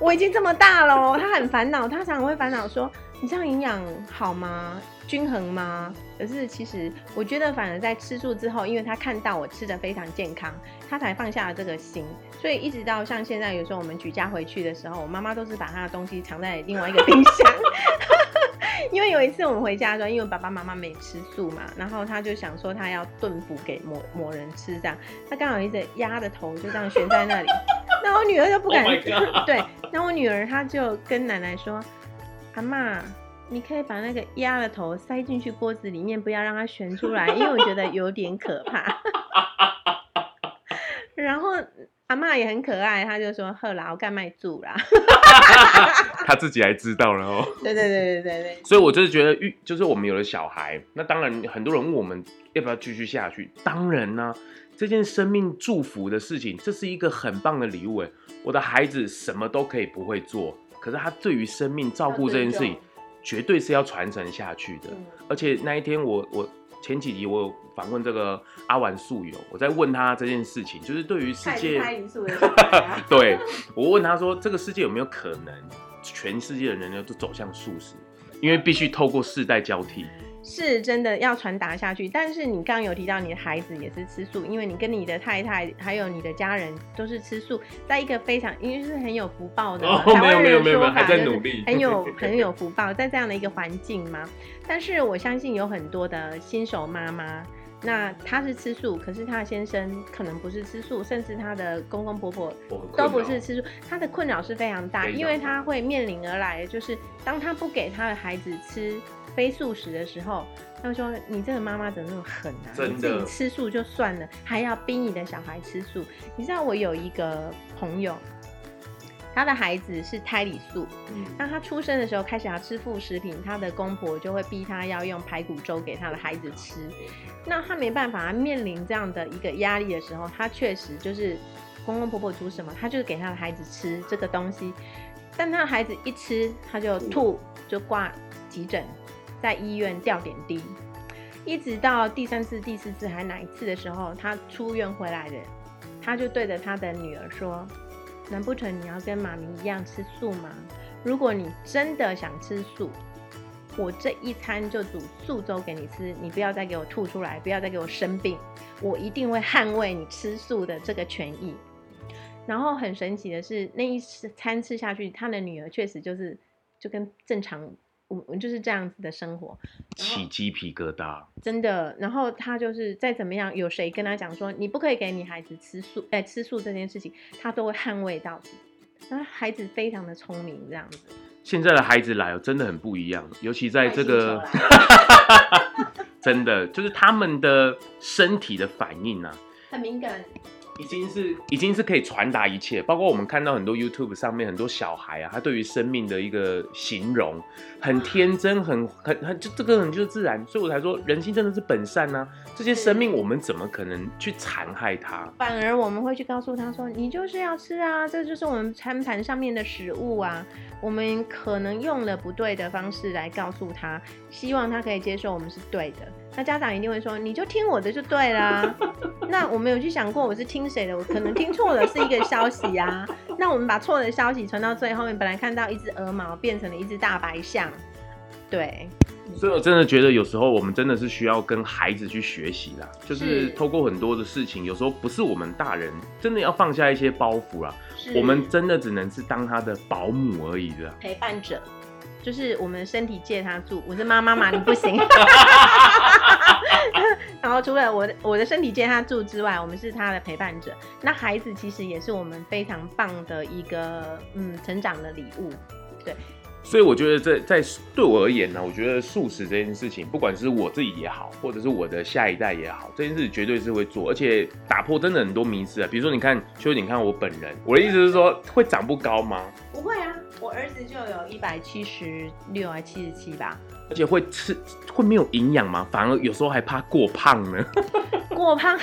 我已经这么大了，他很烦恼，他常常会烦恼说：“你这样营养好吗？均衡吗？”可是其实我觉得，反而在吃素之后，因为他看到我吃的非常健康，他才放下了这个心。所以一直到像现在，有时候我们举家回去的时候，我妈妈都是把她的东西藏在另外一个冰箱。*laughs* 因为有一次我们回家的时候，因为爸爸妈妈没吃素嘛，然后他就想说他要炖补给某某人吃，这样他刚好一只鸭的头就这样悬在那里，那我女儿就不敢对，那我女儿她就跟奶奶说：“阿妈，你可以把那个鸭的头塞进去锅子里面，不要让它旋出来，因为我觉得有点可怕。*laughs* ”然后。阿妈也很可爱，她就说：“贺啦，我干卖住啦。*laughs* ”他自己还知道了哦。对对对对对对。所以我就是觉得，遇就是我们有了小孩，那当然很多人问我们要不要继续下去。当然呢，这件生命祝福的事情，这是一个很棒的礼物哎。我的孩子什么都可以不会做，可是他对于生命照顾这件事情，绝对是要传承下去的。而且那一天我我。前几集我有访问这个阿丸素友，我在问他这件事情，就是对于世界，*laughs* 对我问他说，这个世界有没有可能全世界的人呢都走向素食？因为必须透过世代交替。是真的要传达下去，但是你刚刚有提到你的孩子也是吃素，因为你跟你的太太还有你的家人都是吃素，在一个非常因为是很有福报的台湾人说法，就是很有 *laughs* 很有福报，在这样的一个环境嘛。但是我相信有很多的新手妈妈，那她是吃素，可是她的先生可能不是吃素，甚至她的公公婆婆都不是吃素，她的困扰是非常大，因为她会面临而来的，就是当她不给她的孩子吃。非素食的时候，他说：“你这个妈妈怎么那么狠啊？你自己吃素就算了，还要逼你的小孩吃素。”你知道我有一个朋友，他的孩子是胎里素，那他出生的时候开始要吃副食品，他的公婆就会逼他要用排骨粥给他的孩子吃。那他没办法，面临这样的一个压力的时候，他确实就是公公婆婆煮什么，他就是给他的孩子吃这个东西。但他的孩子一吃，他就吐，就挂急诊。在医院吊点滴，一直到第三次、第四次还哪一次的时候，他出院回来的，他就对着他的女儿说：“难不成你要跟妈咪一样吃素吗？如果你真的想吃素，我这一餐就煮素粥给你吃，你不要再给我吐出来，不要再给我生病，我一定会捍卫你吃素的这个权益。”然后很神奇的是，那一餐吃下去，他的女儿确实就是就跟正常。我就是这样子的生活，起鸡皮疙瘩，真的。然后他就是再怎么样，有谁跟他讲说你不可以给你孩子吃素，哎，吃素这件事情，他都会捍卫到底。然后孩子非常的聪明，这样子。现在的孩子来哦，真的很不一样，尤其在这个，*laughs* 真的就是他们的身体的反应啊，很敏感。已经是已经是可以传达一切，包括我们看到很多 YouTube 上面很多小孩啊，他对于生命的一个形容很天真，很很很就这个很就是自然，所以我才说人性真的是本善呢、这些生命我们怎么可能去残害它？反而我们会去告诉他说，你就是要吃啊，这就是我们餐盘上面的食物啊。我们可能用了不对的方式来告诉他，希望他可以接受我们是对的。那家长一定会说，你就听我的就对啦。*laughs* 那我没有去想过我是听谁的，我可能听错了是一个消息啊。*laughs* 那我们把错的消息传到最后面，本来看到一只鹅毛变成了一只大白象，对。所以我真的觉得有时候我们真的是需要跟孩子去学习啦，就是是透过很多的事情，有时候不是我们大人真的要放下一些包袱啦，我们真的只能是当他的保姆而已的。陪伴者，就是我们身体借他住。我是妈妈嘛，*laughs* 你不行。*laughs* 然后除了我的我的身体借他住之外，我们是他的陪伴者。那孩子其实也是我们非常棒的一个嗯成长的礼物。所以我觉得在在对我而言呢，我觉得素食这件事情，不管是我自己也好，或者是我的下一代也好，这件事绝对是会做，而且打破真的很多迷思啊。比如说，你看秋姐，你看我本人，我的意思是说，会长不高吗？不会啊，我儿子就有一百七十六还七十七吧。而且会吃会没有营养吗？反而有时候还怕过胖呢。*laughs* 过胖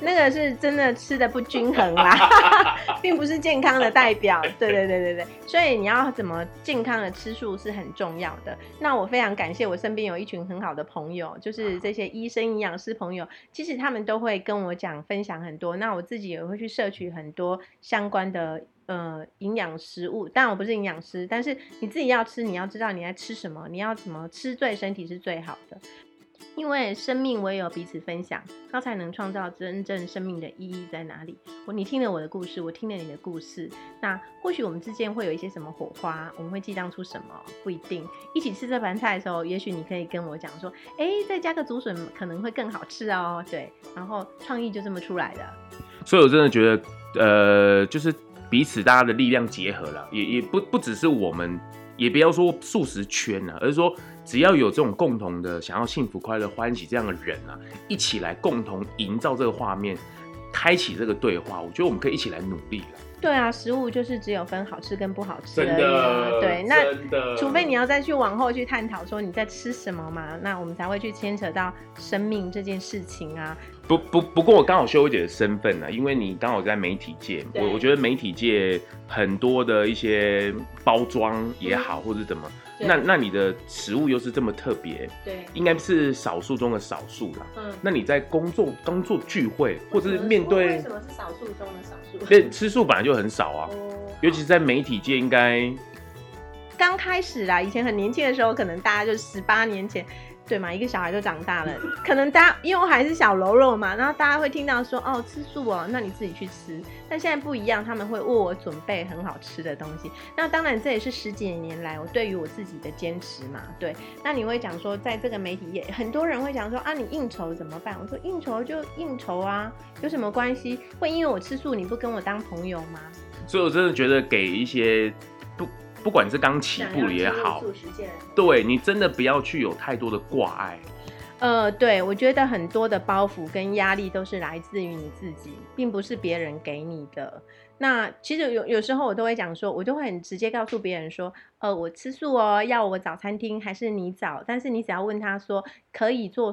那个是真的吃的不均衡啦，*laughs* 并不是健康的代表。对对对对对，所以你要怎么健康的吃素是很重要的。那我非常感谢我身边有一群很好的朋友，就是这些医生、营养师朋友，其实他们都会跟我讲分享很多。那我自己也会去摄取很多相关的。呃，营养食物，当然我不是营养师，但是你自己要吃，你要知道你在吃什么，你要怎么吃对身体是最好的。因为生命唯有彼此分享，它才能创造真正生命的意义在哪里。我你听了我的故事，我听了你的故事，那或许我们之间会有一些什么火花，我们会激荡出什么，不一定。一起吃这盘菜的时候，也许你可以跟我讲说，哎，再加个竹笋可能会更好吃哦。对，然后创意就这么出来的。所以我真的觉得，呃，就是彼此大家的力量结合了，也也不不只是我们，也不要说素食圈啊，而是说只要有这种共同的想要幸福、快乐、欢喜这样的人啊，一起来共同营造这个画面，开启这个对话，我觉得我们可以一起来努力了。对啊，食物就是只有分好吃跟不好吃而已啊。对，那除非你要再去往后去探讨说你在吃什么嘛，那我们才会去牵扯到生命这件事情啊。不不不过我刚好修一姐的身份呢，因为你刚好在媒体界，我我觉得媒体界很多的一些包装也好，或者怎么，那那你的食物又是这么特别，对，应该是少数中的少数啦。嗯。那你在工作工作聚会，或者是面对为什么是少数中的少数？对吃素本来就很少啊，哦尤其是在媒体界，应该刚开始啦，以前很年轻的时候，可能大家就十八年前，对嘛，一个小孩就长大了，可能大家因为我还是小喽啰嘛，然后大家会听到说哦吃素哦，那你自己去吃。但现在不一样，他们会为我准备很好吃的东西。那当然这也是十几年来我对于我自己的坚持嘛，对。那你会讲说，在这个媒体业，很多人会讲说啊，你应酬怎么办？我说应酬就应酬啊，有什么关系？会因为我吃素，你不跟我当朋友吗？所以我真的觉得给一些不不管是刚起步也好，对你真的不要去有太多的挂碍。呃，对，我觉得很多的包袱跟压力都是来自于你自己，并不是别人给你的。那其实有有时候我都会讲说，我就会很直接告诉别人说，呃，我吃素哦，要我找餐厅还是你找？但是你只要问他说，可以做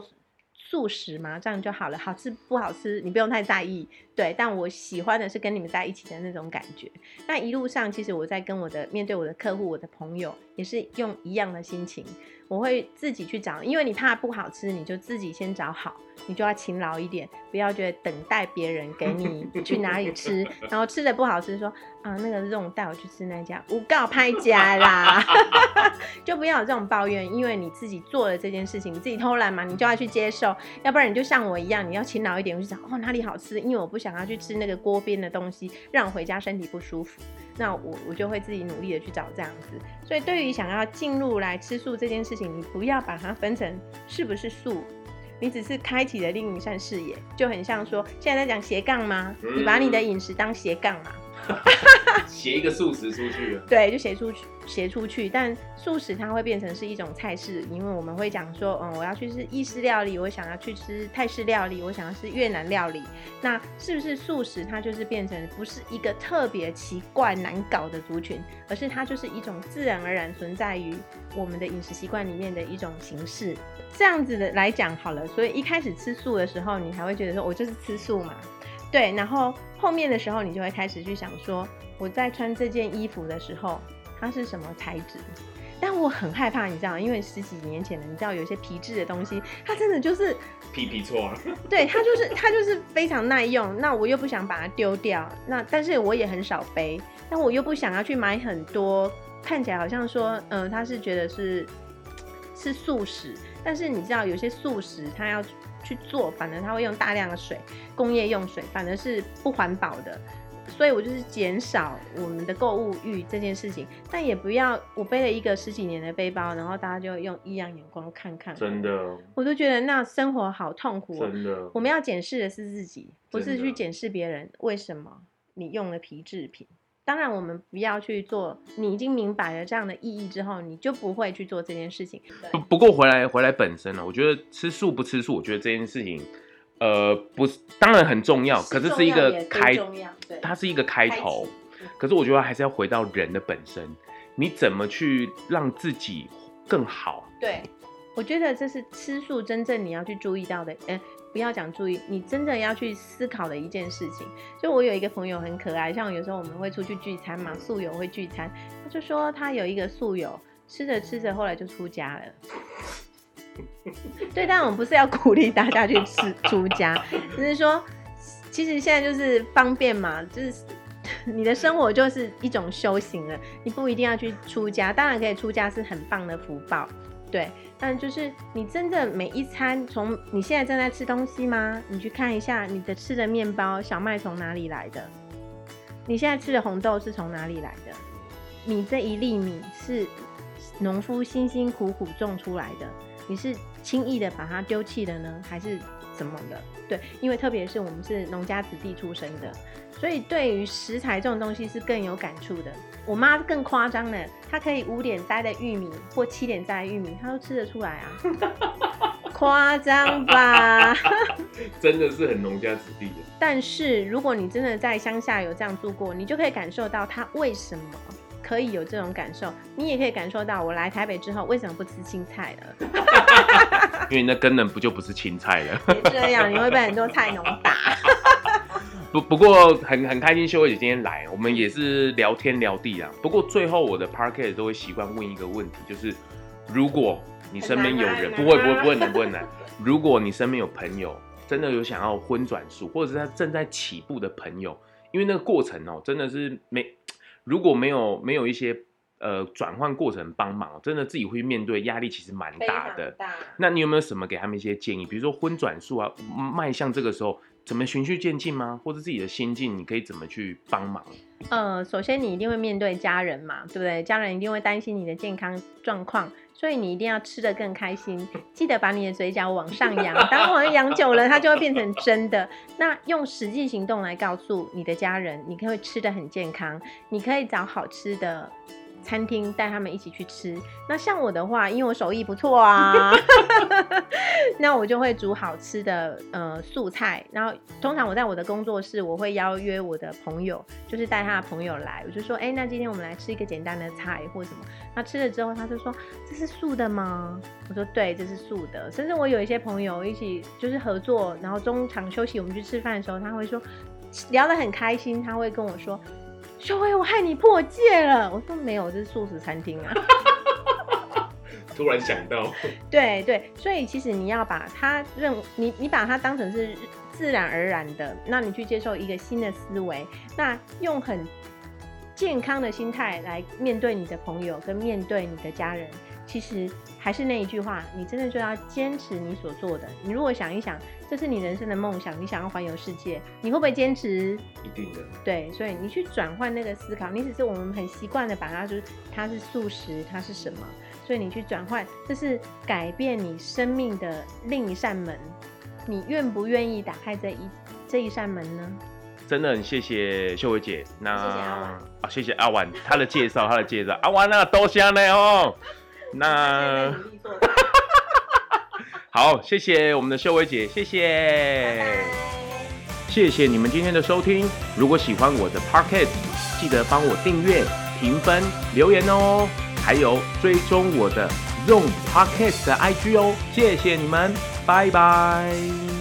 素食吗？这样就好了，好吃不好吃你不用太在意。对，但我喜欢的是跟你们在一起的那种感觉。那一路上，其实我在跟我的面对我的客户、我的朋友，也是用一样的心情。我会自己去找，因为你怕不好吃，你就自己先找好，你就要勤劳一点，不要觉得等待别人给你 *laughs* 去哪里吃，然后吃的不好吃，说啊那个肉带我去吃那家，无告拍家啦，*laughs* *laughs* 就不要有这种抱怨，因为你自己做了这件事情，你自己偷懒嘛，你就要去接受，要不然你就像我一样，你要勤劳一点，我就想哦哪里好吃，因为我不想要去吃那个锅边的东西，让我回家身体不舒服。那我我就会自己努力的去找这样子。所以对于想要进入来吃素这件事情，你不要把它分成是不是素，你只是开启了另一扇视野，就很像说现在在讲斜杠吗？你把你的饮食当斜杠嘛，*laughs* 写一个素食出去了。对，就写出去，写出去。但素食它会变成是一种菜式，因为我们会讲说，嗯，我要去吃意式料理，我想要去吃泰式料理，我想要吃越南料理。那是不是素食它就是变成不是一个特别奇怪难搞的族群，而是它就是一种自然而然存在于我们的饮食习惯里面的一种形式？这样子的来讲好了，所以一开始吃素的时候，你还会觉得说我就是吃素嘛。对，然后后面的时候，你就会开始去想说，我在穿这件衣服的时候，它是什么材质？但我很害怕，你知道，因为十几年前的，你知道有一些皮质的东西，它真的就是皮皮错啊。对，它就是它就是非常耐用。那我又不想把它丢掉，那但是我也很少背，但我又不想要去买很多，看起来好像说，嗯，他是觉得是是素食，但是你知道有些素食它要。去做，反而它会用大量的水，工业用水，反而是不环保的。所以我就是减少我们的购物欲这件事情，但也不要我背了一个十几年的背包，然后大家就用异样眼光看看。真的，我都觉得那生活好痛苦。真的，我们要检视的是自己，不是去检视别人。为什么你用了皮制品？当然，我们不要去做。你已经明白了这样的意义之后，你就不会去做这件事情。不不过回来回来本身呢，我觉得吃素不吃素，我觉得这件事情，呃，不是当然很重要，可是是一个开，它是一个开头。可是我觉得还是要回到人的本身，你怎么去让自己更好？对，我觉得这是吃素真正你要去注意到的。嗯。不要讲注意，你真的要去思考的一件事情。就我有一个朋友很可爱，像有时候我们会出去聚餐嘛，素友会聚餐，他就说他有一个素友，吃着吃着后来就出家了。对，但我们不是要鼓励大家去吃出家，只是说，其实现在就是方便嘛，就是 *laughs* 你的生活就是一种修行了，你不一定要去出家，当然可以出家是很棒的福报，对。但就是你真的每一餐，从你现在正在吃东西吗？你去看一下你的吃的面包小麦从哪里来的？你现在吃的红豆是从哪里来的？你这一粒米是农夫辛辛苦苦种出来的？你是轻易的把它丢弃的呢，还是怎么的？对，因为特别是我们是农家子弟出身的。所以对于食材这种东西是更有感触的。我妈更夸张呢，她可以五点摘的玉米或七点摘的玉米，她都吃得出来啊，*laughs* 夸张吧？*laughs* 真的是很农家子弟的。但是如果你真的在乡下有这样住过，你就可以感受到她为什么可以有这种感受。你也可以感受到我来台北之后为什么不吃青菜了？*laughs* *laughs* 因为那根本不就不是青菜了。*laughs* 这样你会被很多菜农打。*laughs* 不不过很很开心，秀慧姐今天来，我们也是聊天聊地啊。不过最后我的 p a r k e t 都会习惯问一个问题，就是如果你身边有人，不会不会不会难不会难。如果你身边有朋友真的有想要荤转素，或者是他正在起步的朋友，因为那个过程哦，真的是没如果没有没有一些呃转换过程帮忙，真的自己会面对压力，其实蛮大的。那你有没有什么给他们一些建议？比如说荤转素啊，迈向这个时候。怎么循序渐进吗？或者自己的心境，你可以怎么去帮忙？呃，首先你一定会面对家人嘛，对不对？家人一定会担心你的健康状况，所以你一定要吃的更开心。记得把你的嘴角往上扬，当往上扬久了，它就会变成真的。那用实际行动来告诉你的家人，你可以吃的很健康，你可以找好吃的。餐厅带他们一起去吃。那像我的话，因为我手艺不错啊，*laughs* 那我就会煮好吃的呃素菜。然后通常我在我的工作室，我会邀约我的朋友，就是带他的朋友来。我就说，哎，那今天我们来吃一个简单的菜或什么。那吃了之后，他就说这是素的吗？我说对，这是素的。甚至我有一些朋友一起就是合作，然后中场休息我们去吃饭的时候，他会说聊得很开心，他会跟我说。秀薇，我害你破戒了。我说没有，这是素食餐厅啊。*laughs* 突然想到，*laughs* 对对，所以其实你要把它认你，你把它当成是自然而然的，那你去接受一个新的思维，那用很健康的心态来面对你的朋友，跟面对你的家人。其实还是那一句话，你真的就要坚持你所做的。你如果想一想，这是你人生的梦想，你想要环游世界，你会不会坚持？一定的。对，所以你去转换那个思考，你只是我们很习惯的把它就是它是素食，它是什么？所以你去转换，这是改变你生命的另一扇门。你愿不愿意打开这一这一扇门呢？真的很谢谢秀慧姐，那谢谢阿婉啊谢谢阿婉她的介绍，她的介绍，阿婉啊多香呢哦，*laughs* 那 *laughs* 好，谢谢我们的秀薇姐，谢谢。拜拜。谢谢你们今天的收听。如果喜欢我的 Pocket，记得帮我订阅、评分、留言哦，还有追踪我的 Zone Pocket 的 IG 哦。谢谢你们，拜拜。